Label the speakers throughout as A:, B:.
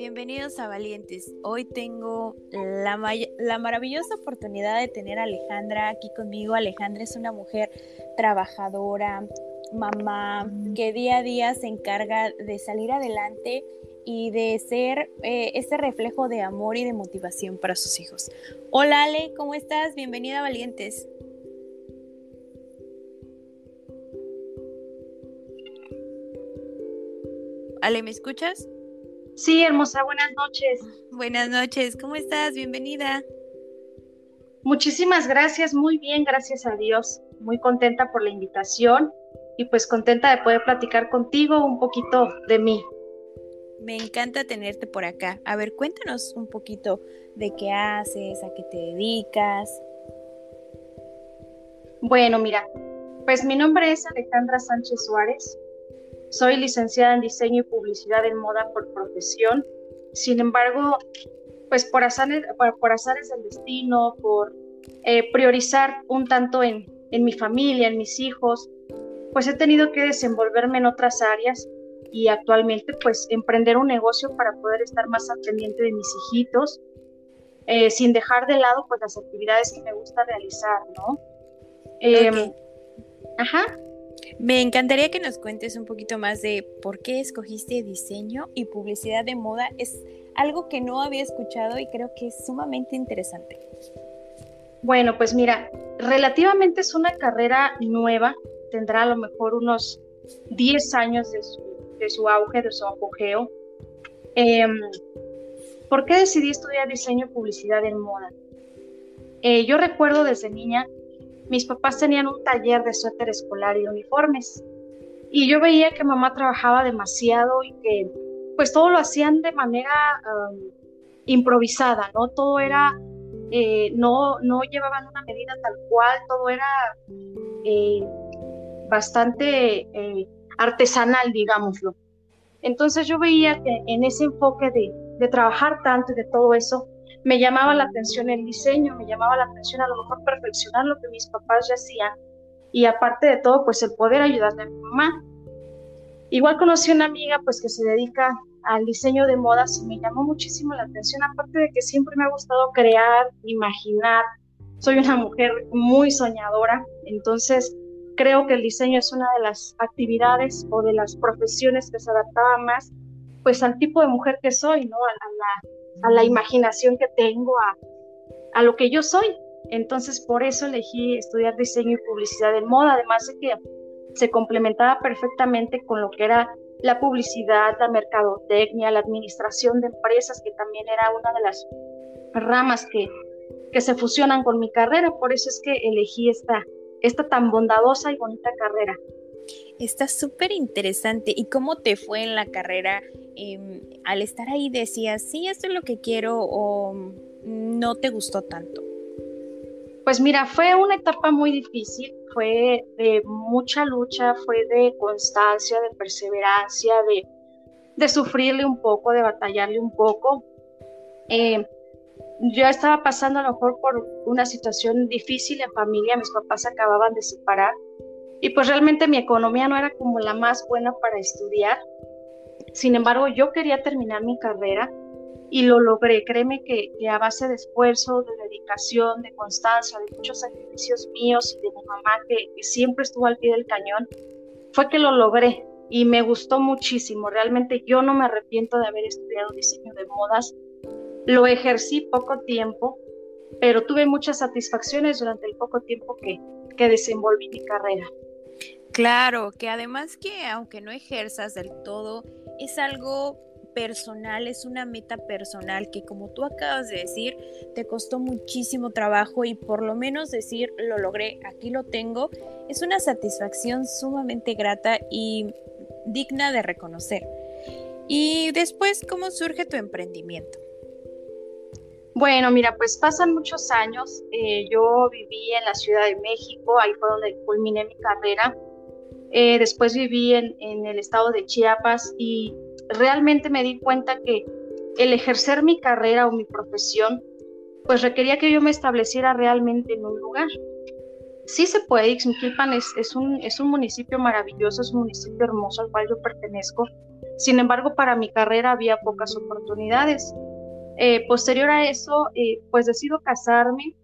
A: Bienvenidos a Valientes. Hoy tengo la, la, maravillosa oportunidad de tener a Alejandra aquí conmigo. Alejandra es una mujer trabajadora, mamá, que día a día se encarga de salir adelante y de ser eh, ese reflejo de amor y de motivación para sus hijos. Hola Ale, ¿cómo estás? Bienvenida a Valientes. Ale, ¿me escuchas?
B: Sí, hermosa, buenas noches.
A: Buenas noches, ¿cómo estás? Bienvenida.
B: Muchísimas gracias, muy bien, gracias a Dios. Muy contenta por la invitación y pues contenta de poder platicar contigo un poquito de mí.
A: Me encanta tenerte por acá. A ver, cuéntanos un poquito de qué haces, a qué te dedicas.
B: Bueno, mira, pues mi nombre es Alejandra Sánchez Suárez. Soy licenciada en diseño y publicidad en moda por profesión. Sin embargo, pues por azares, por, azares del destino, por eh, priorizar un tanto en, en mi familia, en mis hijos, pues he tenido que desenvolverme en otras áreas y actualmente pues emprender un negocio para poder estar más al pendiente de mis hijitos, eh, sin dejar de lado pues las actividades que me gusta realizar, ¿no?
A: Em, ajá. Me encantaría que nos cuentes un poquito más de por qué escogiste diseño y publicidad de moda. Es algo que no había escuchado y creo que es sumamente interesante.
B: Bueno, pues mira, relativamente es una carrera nueva, tendrá a lo mejor unos 10 años de su, auge, de su apogeo. Em, ¿Por qué decidí estudiar diseño y publicidad en moda? Eh, yo recuerdo desde niña mis papás tenían un taller de suéter escolar y uniformes. Y yo veía que mamá trabajaba demasiado y que pues todo lo hacían de manera improvisada, ¿no? Todo era, eh, no, no llevaban una medida tal cual, todo era eh, bastante eh, artesanal, digámoslo. Entonces yo veía que en ese enfoque de, de trabajar tanto y de todo eso, me llamaba la atención el diseño, me llamaba la atención a lo mejor perfeccionar lo que mis papás ya hacían y aparte de todo, pues el poder ayudarle a mi mamá. Igual conocí una amiga pues que se dedica al diseño de modas y me llamó muchísimo la atención, aparte de que siempre me ha gustado crear, imaginar, soy una mujer muy soñadora, entonces creo que el diseño es una de las actividades o de las profesiones que se adaptaba más pues al tipo de mujer que soy, ¿no? La a la imaginación que tengo, a, a lo que yo soy. Entonces, por eso elegí estudiar diseño y publicidad de moda, además de que se complementaba perfectamente con lo que era la publicidad, la mercadotecnia, la administración de empresas, que también era una de las ramas que, que se fusionan con mi carrera. Por eso es que elegí esta, esta tan bondadosa y bonita carrera.
A: Está súper interesante. ¿Y cómo te fue en la carrera? Em, al estar ahí decías, sí, esto es lo que quiero o no te gustó tanto.
B: Pues mira, fue una etapa muy difícil, fue de mucha lucha, fue de constancia, de perseverancia, de, de sufrirle un poco, de batallarle un poco. Eh, yo estaba pasando a lo mejor por una situación difícil en familia, mis papás acababan de separar y pues realmente mi economía no era como la más buena para estudiar. Sin embargo, yo quería terminar mi carrera y lo logré. Créeme que, a base de esfuerzo, de dedicación, de constancia, de muchos sacrificios míos y de mi mamá que, siempre estuvo al pie del cañón, fue que lo logré y me gustó muchísimo. Realmente yo no me arrepiento de haber estudiado diseño de modas. Lo ejercí poco tiempo, pero tuve muchas satisfacciones durante el poco tiempo que, que desenvolví mi carrera.
A: Claro, que además que aunque no ejerzas del todo, es algo personal, es una meta personal que como tú acabas de decir, te costó muchísimo trabajo y por lo menos decir lo logré, aquí lo tengo, es una satisfacción sumamente grata y digna de reconocer. Y después, ¿cómo surge tu emprendimiento?
B: Bueno, mira, pues pasan muchos años. Eh, yo viví en la Ciudad de México, ahí fue donde culminé mi carrera. Eh, después viví en, el estado de Chiapas y realmente me di cuenta que el ejercer mi carrera o mi profesión, pues requería que yo me estableciera realmente en un lugar. Sí se puede, Ixmiquilpan es, un, municipio maravilloso, es un municipio hermoso al cual yo pertenezco. Sin embargo, para mi carrera había pocas oportunidades. Eh, posterior a eso, eh, pues decido casarme.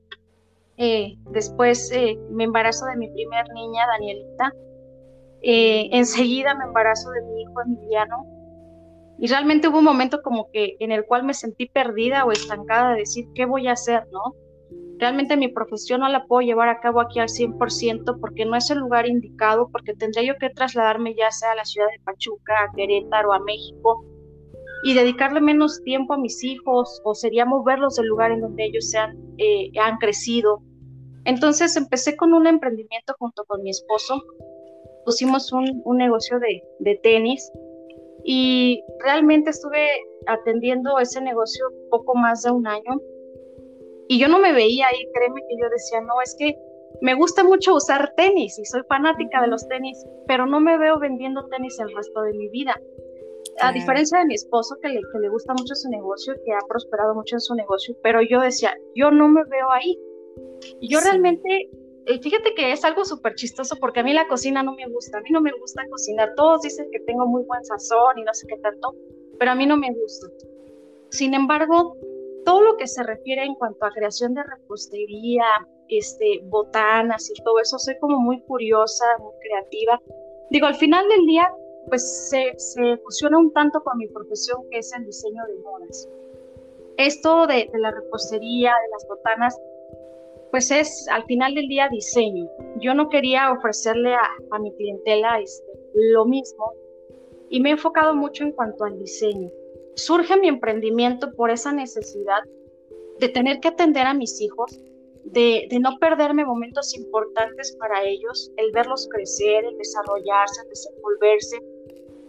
B: Después me embarazo de mi primer niña, Danielita. Enseguida me embarazo de mi hijo Emiliano. Y realmente hubo un momento como que en el cual me sentí perdida o estancada de decir, ¿qué voy a hacer? ¿No? Realmente mi profesión no la puedo llevar a cabo aquí al 100% porque no es el lugar indicado, porque tendría yo que trasladarme ya sea a la ciudad de Pachuca, a Querétaro, a México, y dedicarle menos tiempo a mis hijos o sería moverlos del lugar en donde ellos se han, eh, han crecido. Entonces empecé con un emprendimiento junto con mi esposo. Pusimos un, un negocio de, de, tenis y realmente estuve atendiendo ese negocio poco más de un año y yo no me veía ahí, créeme que yo decía, no, es que me gusta mucho usar tenis y soy fanática de los tenis, pero no me veo vendiendo tenis el resto de mi vida a diferencia de mi esposo que le, que le gusta mucho su negocio, que ha prosperado mucho en su negocio, pero yo decía, yo no me veo ahí. Y yo realmente, eh, fíjate que es algo súper chistoso porque a mí la cocina no me gusta, a mí no me gusta cocinar. Todos dicen que tengo muy buen sazón y no sé qué tanto, pero a mí no me gusta. Sin embargo, todo lo que se refiere en cuanto a creación de repostería, este, botanas y todo eso, soy como muy curiosa, muy creativa. Digo, al final del día, pues se, se, fusiona un tanto con mi profesión que es el diseño de modas. Esto de, la repostería, de las botanas, pues es al final del día diseño. Yo no quería ofrecerle a, a mi clientela este, lo mismo y me he enfocado mucho en cuanto al diseño. Surge mi emprendimiento por esa necesidad de tener que atender a mis hijos, de, de, no perderme momentos importantes para ellos, el verlos crecer, el desarrollarse, el desenvolverse,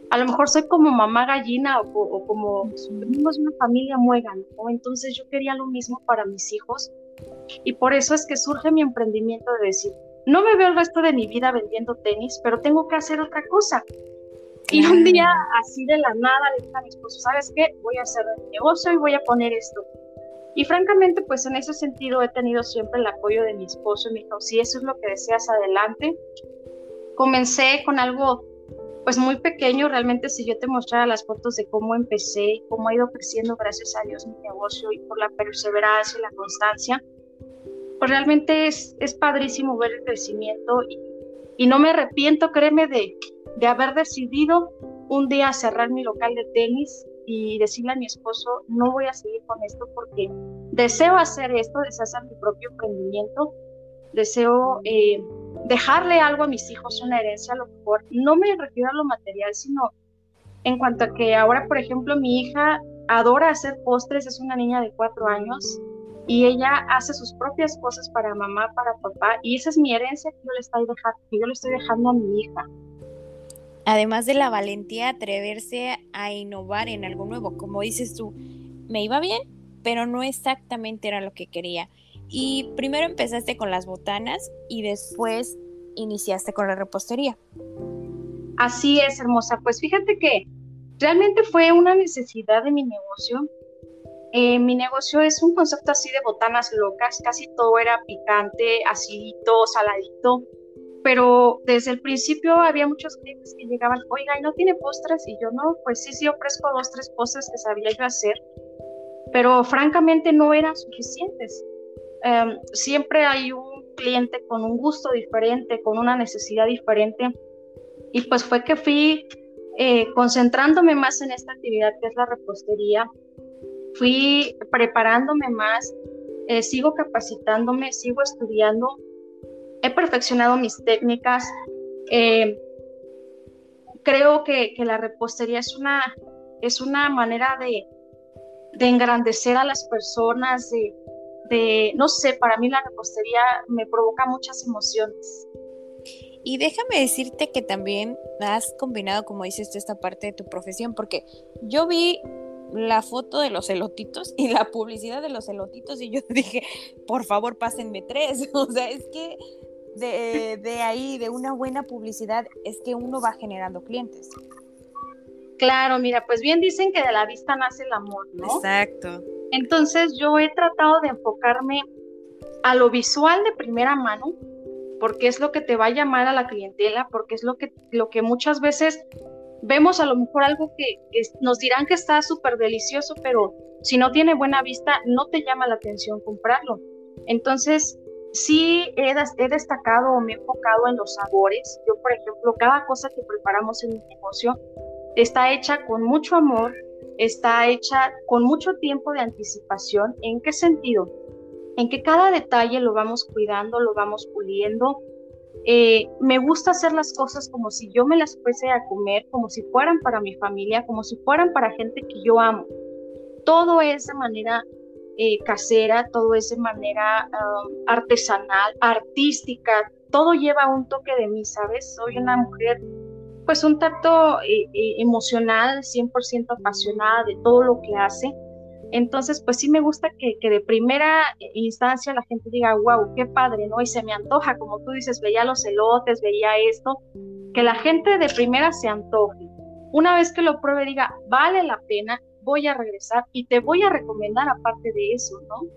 B: a lo mejor soy como mamá gallina o, como venimos una familia muega, ¿no? Entonces yo quería lo mismo para mis hijos y por eso es que surge mi emprendimiento de decir, no me veo el resto de mi vida vendiendo tenis, pero tengo que hacer otra cosa. Y un día así de la nada le dije a mi esposo, ¿sabes qué? Voy a hacer el negocio y voy a poner esto. Y francamente, pues en ese sentido he tenido siempre el apoyo de mi esposo y me dijo, si eso es lo que deseas, adelante. Comencé con algo pues muy pequeño, realmente si yo te mostrara las fotos de cómo empecé, cómo ha ido creciendo, gracias a Dios, mi negocio y por la perseverancia y la constancia, pues realmente es, es padrísimo ver el crecimiento y, no me arrepiento, créeme, de, de haber decidido un día cerrar mi local de tenis y decirle a mi esposo, no voy a seguir con esto porque deseo hacer esto, deseo hacer mi propio emprendimiento, deseo eh, dejarle algo a mis hijos, una herencia a lo mejor. No me refiero a lo material, sino en cuanto a que ahora, por ejemplo, mi hija adora hacer postres, es una niña de cuatro años y ella hace sus propias cosas para mamá, para papá, y esa es mi herencia que yo le estoy dejando, que yo le estoy dejando a mi hija.
A: Además de la valentía atreverse a innovar en algo nuevo, como dices tú, me iba bien, pero no exactamente era lo que quería. Y primero empezaste con las botanas y después iniciaste con la repostería.
B: Así es, hermosa. Pues fíjate que realmente fue una necesidad de mi negocio. Eh, mi negocio es un concepto así de botanas locas, casi todo era picante, acidito, saladito, pero desde el principio había muchos clientes que llegaban, oiga, ¿y no tiene postres? Y yo no, pues sí, sí ofrezco dos, tres postres que sabía yo hacer, pero francamente no eran suficientes. Em, siempre hay un cliente con un gusto diferente, con una necesidad diferente. Y pues fue que fui eh, concentrándome más en esta actividad que es la repostería. Fui preparándome más, eh, sigo capacitándome, sigo estudiando. He perfeccionado mis técnicas Eh, creo que, la repostería es una, es una manera de, engrandecer a las personas, de, de, no sé, para mí la repostería me provoca muchas emociones.
A: Y déjame decirte que también has combinado, como dices esta parte de tu profesión, porque yo vi la foto de los elotitos y la publicidad de los elotitos y yo dije, por favor, pásenme tres. O sea, es que de, de ahí, de una buena publicidad, es que uno va generando clientes.
B: Claro, mira, pues bien dicen que de la vista nace el amor, ¿no?
A: Exacto.
B: Entonces yo he tratado de enfocarme a lo visual de primera mano, porque es lo que te va a llamar a la clientela, porque es lo que, lo que muchas veces vemos a lo mejor algo que, nos dirán que está súper delicioso, pero si no tiene buena vista, no te llama la atención comprarlo. Entonces, sí he, he destacado o me he enfocado en los sabores. Yo, por ejemplo, cada cosa que preparamos en mi negocio está hecha con mucho amor, está hecha con mucho tiempo de anticipación. ¿En qué sentido? En que cada detalle lo vamos cuidando, lo vamos puliendo, eh, me gusta hacer las cosas como si yo me las fuese a comer, como si fueran para mi familia, como si fueran para gente que yo amo. Todo es de manera eh, casera, todo es de manera um, artesanal, artística, todo lleva un toque de mí, ¿sabes? Soy una mujer, pues un tacto eh, emocional, 100% apasionada de todo lo que hace entonces, pues sí me gusta que, de primera instancia la gente diga, wow, qué padre, ¿no? Y se me antoja, como tú dices, veía los elotes, veía esto, que la gente de primera se antoje. Una vez que lo pruebe, diga, vale la pena, voy a regresar y te voy a recomendar aparte de eso, ¿no?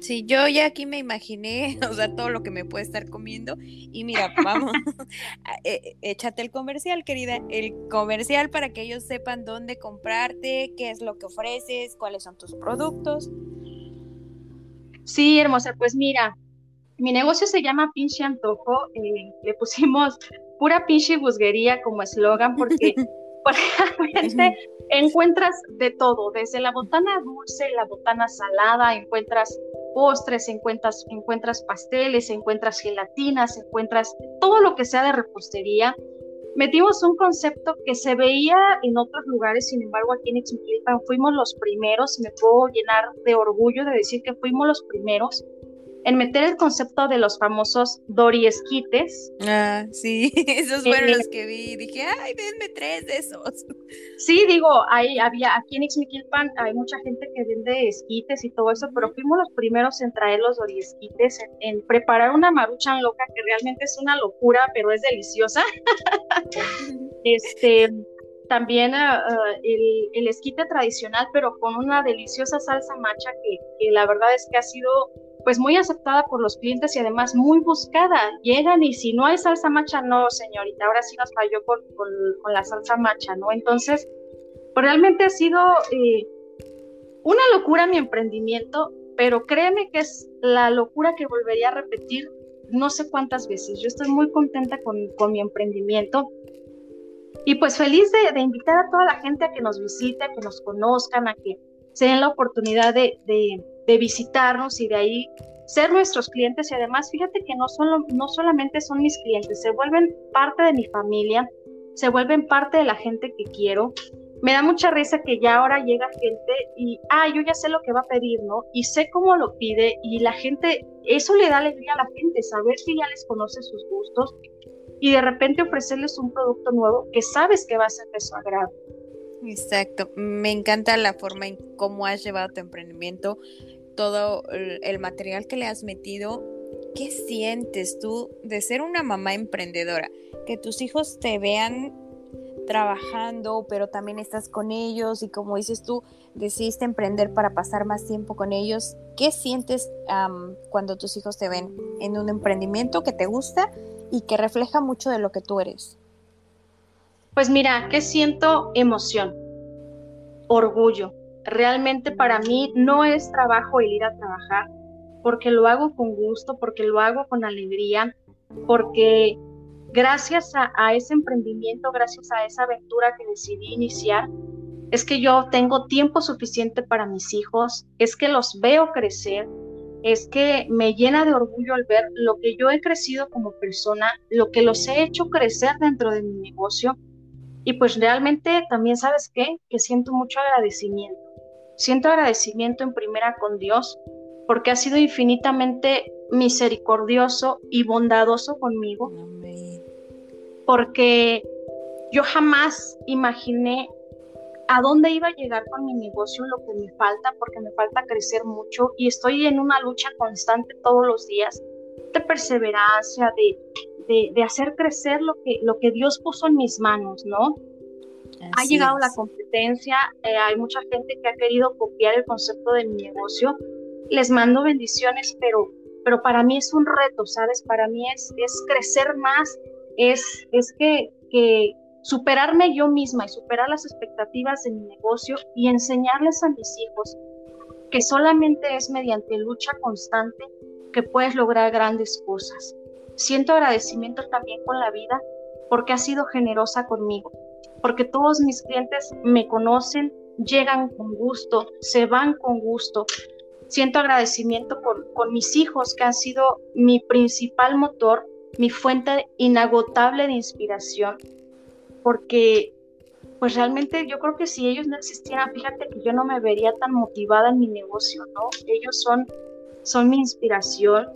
A: Sí, yo ya aquí me imaginé, o sea, todo lo que me puede estar comiendo. Y mira, vamos, e, échate el comercial, querida, el comercial para que ellos sepan dónde comprarte, qué es lo que ofreces, cuáles son tus productos.
B: Sí, hermosa, pues mira, mi negocio se llama Pinche Antojo, eh, le pusimos pura pinche busguería como eslogan porque realmente encuentras de todo, desde la botana dulce, la botana salada, encuentras postres, encuentras, encuentras pasteles, encuentras gelatinas, encuentras todo lo que sea de repostería. Metimos un concepto que se veía en otros lugares, sin embargo aquí en Ixmiquilpan fuimos los primeros, me puedo llenar de orgullo de decir que fuimos los primeros en meter el concepto de los famosos Dori esquites.
A: Ah, sí, esos fueron los que vi. Dije, ay, denme tres de esos.
B: Sí, digo, hay, había, aquí en Ixmiquilpan hay mucha gente que vende esquites y todo eso, pero fuimos los primeros en traer los Dori esquites, en, preparar una maruchan loca que realmente es una locura, pero es deliciosa. este también ah, el, el, esquite tradicional, pero con una deliciosa salsa macha que, que, la verdad es que ha sido pues muy aceptada por los clientes y además muy buscada. Llegan y si no hay salsa macha, no, señorita, ahora sí nos falló con, con, la salsa macha, ¿no? Entonces, pues realmente ha sido eh, una locura mi emprendimiento, pero créeme que es la locura que volvería a repetir no sé cuántas veces. Yo estoy muy contenta con, con mi emprendimiento. Y pues feliz de, invitar a toda la gente a que nos visite, a que nos conozcan, a que se den la oportunidad de de visitarnos y de ahí ser nuestros clientes y además fíjate que no, solo, no solamente son mis clientes, se vuelven parte de mi familia, se vuelven parte de la gente que quiero. Me da mucha risa que ya ahora llega gente y, ah, yo ya sé lo que va a pedir, ¿no? Y sé cómo lo pide y la gente, eso le da alegría a la gente, saber que ya les conoce sus gustos y de repente ofrecerles un producto nuevo que sabes que va a ser de su agrado.
A: Exacto, me encanta la forma en cómo has llevado tu emprendimiento todo el material que le has metido, ¿qué sientes tú de ser una mamá emprendedora? Que tus hijos te vean trabajando, pero también estás con ellos y como dices tú, decidiste emprender para pasar más tiempo con ellos. ¿Qué sientes cuando tus hijos te ven en un emprendimiento que te gusta y que refleja mucho de lo que tú eres?
B: Pues mira, ¿qué siento? Emoción, orgullo, realmente para mí no es trabajo el ir a trabajar, porque lo hago con gusto, porque lo hago con alegría, porque gracias a, ese emprendimiento, gracias a esa aventura que decidí iniciar, es que yo tengo tiempo suficiente para mis hijos, es que los veo crecer, es que me llena de orgullo al ver lo que yo he crecido como persona, lo que los he hecho crecer dentro de mi negocio. Y pues realmente también sabes qué, que siento mucho agradecimiento. Siento agradecimiento en primera con Dios, porque ha sido infinitamente misericordioso y bondadoso conmigo. Porque yo jamás imaginé a dónde iba a llegar con mi negocio, lo que me falta, porque me falta crecer mucho y estoy en una lucha constante todos los días de perseverancia, de, de, hacer crecer lo que, lo que Dios puso en mis manos, ¿no? ha llegado la competencia, eh, hay mucha gente que ha querido copiar el concepto de mi negocio, les mando bendiciones, pero, pero para mí es un reto, ¿sabes? Para mí es, es crecer más, es, es que, que superarme yo misma y superar las expectativas de mi negocio y enseñarles a mis hijos que solamente es mediante lucha constante que puedes lograr grandes cosas. Siento agradecimiento también con la vida porque ha sido generosa conmigo, porque todos mis clientes me conocen, llegan con gusto, se van con gusto. Siento agradecimiento con, con mis hijos que han sido mi principal motor, mi fuente inagotable de inspiración porque pues realmente yo creo que si ellos no existieran, fíjate que yo no me vería tan motivada en mi negocio, ¿no? Ellos son, son mi inspiración,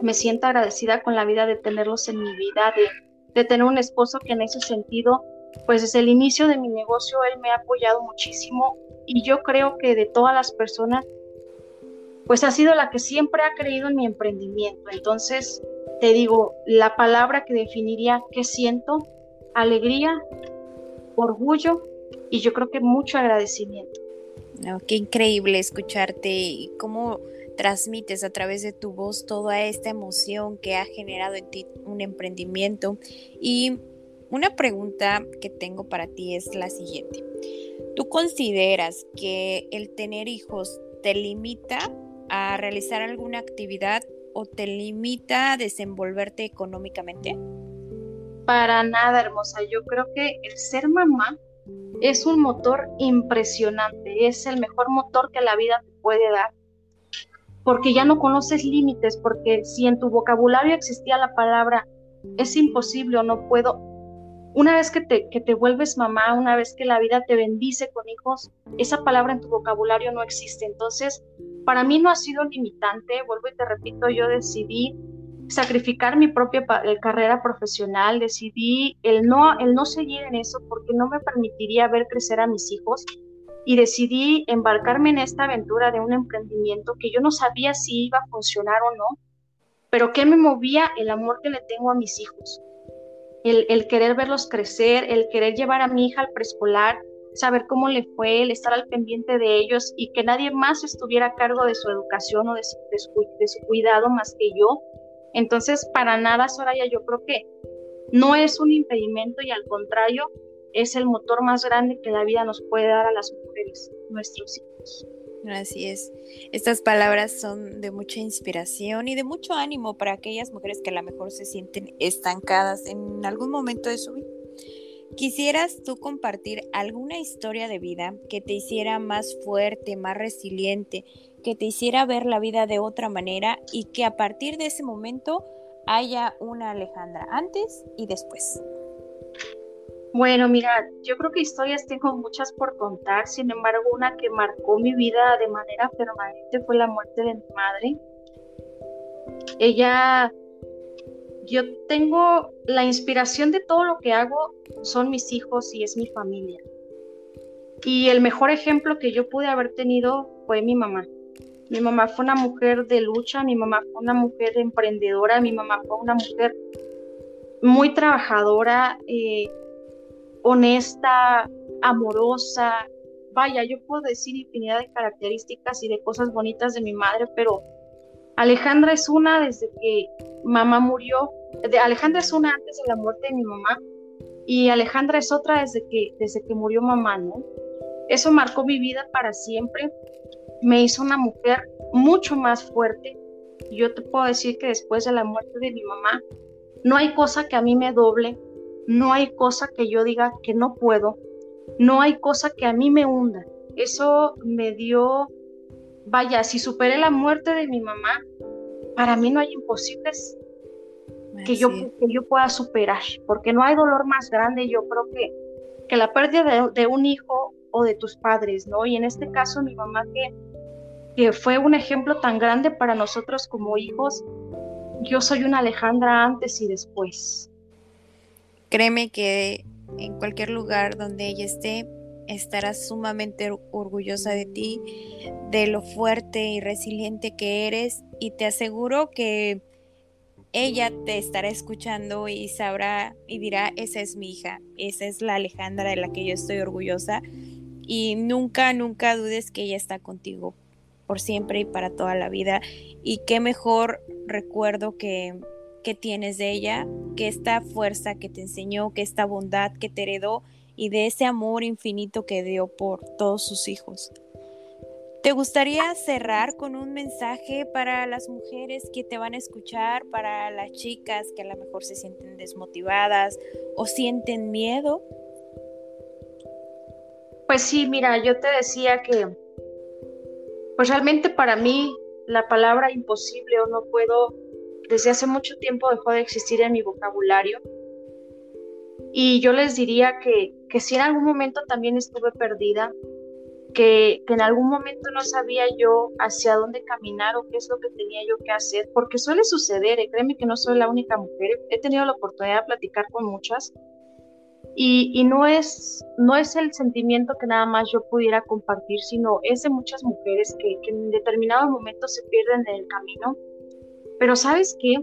B: me siento agradecida con la vida de tenerlos en mi vida, de, tener un esposo que en ese sentido, pues desde el inicio de mi negocio, él me ha apoyado muchísimo y yo creo que de todas las personas, pues ha sido la que siempre ha creído en mi emprendimiento. Entonces, te digo, la palabra que definiría qué siento alegría, orgullo y yo creo que mucho agradecimiento.
A: qué increíble escucharte y cómo transmites a través de tu voz toda esta emoción que ha generado en ti un emprendimiento. Y una pregunta que tengo para ti es la siguiente. ¿Tú consideras que el tener hijos te limita a realizar alguna actividad o te limita a desenvolverte económicamente?
B: Para nada, hermosa. Yo creo que el ser mamá es un motor impresionante, es el mejor motor que la vida te puede dar, porque ya no conoces límites, porque si en tu vocabulario existía la palabra es imposible o no puedo, una vez que te, que te vuelves mamá, una vez que la vida te bendice con hijos, esa palabra en tu vocabulario no existe. Entonces, para mí no ha sido limitante, vuelvo y te repito, yo decidí sacrificar mi propia eh, carrera profesional, decidí el no, el no seguir en eso porque no me permitiría ver crecer a mis hijos y decidí embarcarme en esta aventura de un emprendimiento que yo no sabía si iba a funcionar o no, pero que me movía el amor que le tengo a mis hijos, el, querer verlos crecer, el querer llevar a mi hija al preescolar, saber cómo le fue, el estar al pendiente de ellos y que nadie más estuviera a cargo de su educación o de de su cuidado más que yo. Entonces, para nada, Soraya, yo creo que no es un impedimento y al contrario, es el motor más grande que la vida nos puede dar a las mujeres, nuestros hijos.
A: Así es. Estas palabras son de mucha inspiración y de mucho ánimo para aquellas mujeres que a lo mejor se sienten estancadas en algún momento de su vida. ¿Quisieras tú compartir alguna historia de vida que te hiciera más fuerte, más resiliente que te hiciera ver la vida de otra manera y que a partir de ese momento haya una Alejandra antes y después.
B: Bueno, mira, yo creo que historias tengo muchas por contar, sin embargo, una que marcó mi vida de manera permanente fue la muerte de mi madre. Ella, yo tengo la inspiración de todo lo que hago, son mis hijos y es mi familia. Y el mejor ejemplo que yo pude haber tenido fue mi mamá. Mi mamá fue una mujer de lucha, mi mamá fue una mujer emprendedora, mi mamá fue una mujer muy trabajadora, eh, honesta, amorosa. Vaya, yo puedo decir infinidad de características y de cosas bonitas de mi madre, pero Alejandra es una desde que mamá murió. De, Alejandra es una antes de la muerte de mi mamá y Alejandra es otra desde que, desde que murió mamá, ¿no? Eso marcó mi vida para siempre me hizo una mujer mucho más fuerte. Yo te puedo decir que después de la muerte de mi mamá, no hay cosa que a mí me doble, no hay cosa que yo diga que no puedo, no hay cosa que a mí me hunda. Eso me dio vaya, si superé la muerte de mi mamá, para mí no hay imposibles que yo, que yo pueda superar, porque no hay dolor más grande, yo creo que, que la pérdida de, un hijo o de tus padres, ¿no? Y en este caso mi mamá que, que fue un ejemplo tan grande para nosotros como hijos, yo soy una Alejandra antes y después.
A: Créeme que en cualquier lugar donde ella esté, estará sumamente orgullosa de ti, de lo fuerte y resiliente que eres y te aseguro que ella te estará escuchando y sabrá y dirá, esa es mi hija, esa es la Alejandra de la que yo estoy orgullosa y nunca, nunca dudes que ella está contigo por siempre y para toda la vida y qué mejor recuerdo que, tienes de ella, que esta fuerza que te enseñó, que esta bondad que te heredó y de ese amor infinito que dio por todos sus hijos. ¿Te gustaría cerrar con un mensaje para las mujeres que te van a escuchar, para las chicas que a lo mejor se sienten desmotivadas o sienten miedo?
B: Pues sí, mira, yo te decía que, pues realmente para mí la palabra imposible o no puedo, desde hace mucho tiempo dejó de existir en mi vocabulario y yo les diría que, que si en algún momento también estuve perdida, que, que, en algún momento no sabía yo hacia dónde caminar o qué es lo que tenía yo que hacer, porque suele suceder, eh, créeme que no soy la única mujer, he tenido la oportunidad de platicar con muchas y, y, no, es, no es el sentimiento que nada más yo pudiera compartir, sino es de muchas mujeres que, que en determinados momentos se pierden en el camino. Pero sabes qué,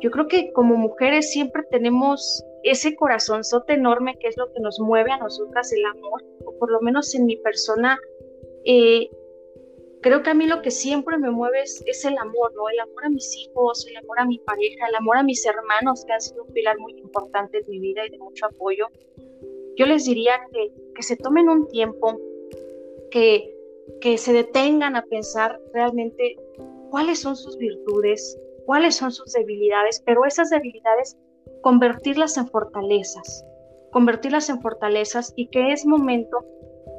B: yo creo que como mujeres siempre tenemos ese corazonzote enorme que es lo que nos mueve a nosotras el amor, o por lo menos en mi persona, eh, creo que a mí lo que siempre me mueve es, el amor, ¿no? El amor a mis hijos, el amor a mi pareja, el amor a mis hermanos, que han sido un pilar muy importante en mi vida y de mucho apoyo. Yo les diría que, que se tomen un tiempo, que, que se detengan a pensar realmente cuáles son sus virtudes, cuáles son sus debilidades, pero esas debilidades convertirlas en fortalezas, convertirlas en fortalezas y que es momento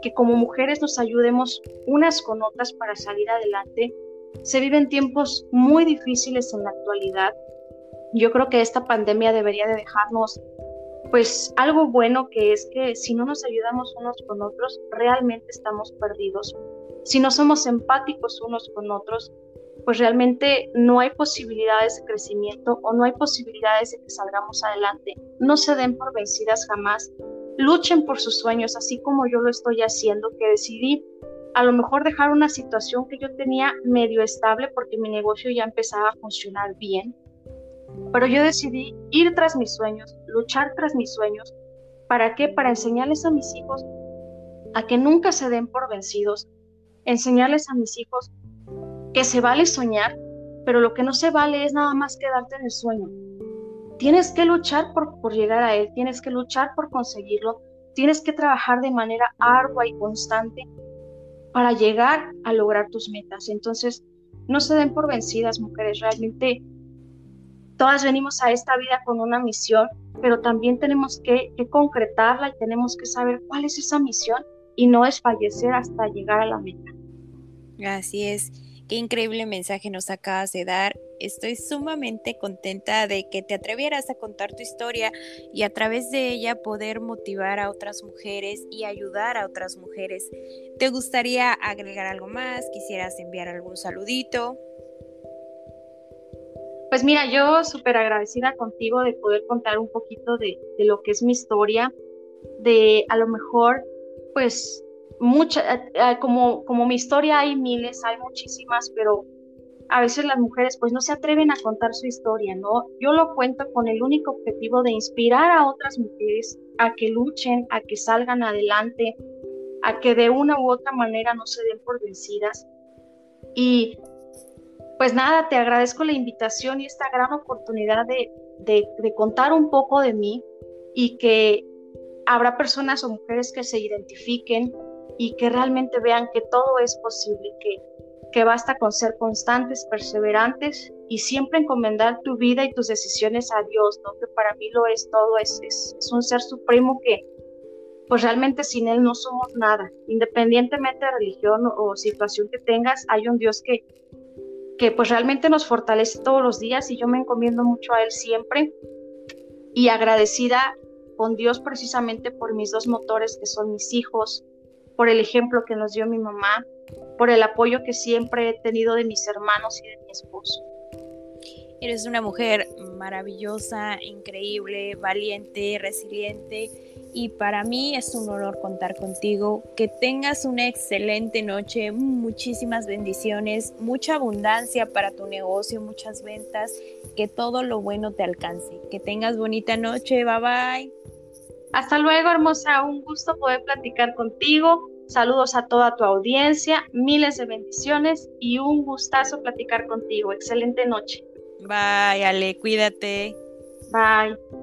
B: que como mujeres nos ayudemos unas con otras para salir adelante. Se viven tiempos muy difíciles en la actualidad. Yo creo que esta pandemia debería de dejarnos pues algo bueno que es que si no nos ayudamos unos con otros, realmente estamos perdidos. Si no somos empáticos unos con otros, pues realmente no hay posibilidades de crecimiento o no hay posibilidades de que salgamos adelante. No se den por vencidas jamás. Luchen por sus sueños, así como yo lo estoy haciendo, que decidí a lo mejor dejar una situación que yo tenía medio estable porque mi negocio ya empezaba a funcionar bien. Pero yo decidí ir tras mis sueños, luchar tras mis sueños. ¿Para qué? Para enseñarles a mis hijos a que nunca se den por vencidos, enseñarles a mis hijos que se vale soñar, pero lo que no se vale es nada más quedarte en el sueño. Tienes que luchar por, por llegar a él, tienes que luchar por conseguirlo, tienes que trabajar de manera ardua y constante para llegar a lograr tus metas. Entonces, no se den por vencidas, mujeres, realmente todas venimos a esta vida con una misión, pero también tenemos que, que concretarla y tenemos que saber cuál es esa misión y no desfallecer hasta llegar a la meta.
A: Así es. Increíble mensaje nos acabas de dar. Estoy sumamente contenta de que te atrevieras a contar tu historia y a través de ella poder motivar a otras mujeres y ayudar a otras mujeres. ¿Te gustaría agregar algo más? ¿Quisieras enviar algún saludito?
B: Pues mira, yo súper agradecida contigo de poder contar un poquito de, de lo que es mi historia, de a lo mejor pues mucha, eh, eh, como, como mi historia hay miles, hay muchísimas, pero a veces las mujeres pues no se atreven a contar su historia, ¿no? Yo lo cuento con el único objetivo de inspirar a otras mujeres a que luchen, a que salgan adelante, a que de una u otra manera no se den por vencidas. Y pues nada, te agradezco la invitación y esta gran oportunidad de, de, de contar un poco de mí y que habrá personas o mujeres que se identifiquen y que realmente vean que todo es posible, que, que basta con ser constantes, perseverantes y siempre encomendar tu vida y tus decisiones a Dios, ¿no? que para mí lo es todo, es, es, un ser supremo que, pues realmente sin Él no somos nada. Independientemente de religión o situación que tengas, hay un Dios que, que pues realmente nos fortalece todos los días y yo me encomiendo mucho a Él siempre y agradecida con Dios precisamente por mis dos motores que son mis hijos, por el ejemplo que nos dio mi mamá, por el apoyo que siempre he tenido de mis hermanos y de mi esposo.
A: Eres una mujer maravillosa, increíble, valiente, resiliente y para mí es un honor contar contigo. Que tengas una excelente noche, muchísimas bendiciones, mucha abundancia para tu negocio, muchas ventas, que todo lo bueno te alcance. Que tengas bonita noche, bye bye.
B: Hasta luego, hermosa, un gusto poder platicar contigo. Saludos a toda tu audiencia, miles de bendiciones y un gustazo platicar contigo. Excelente noche.
A: Bye, Ale, cuídate.
B: Bye.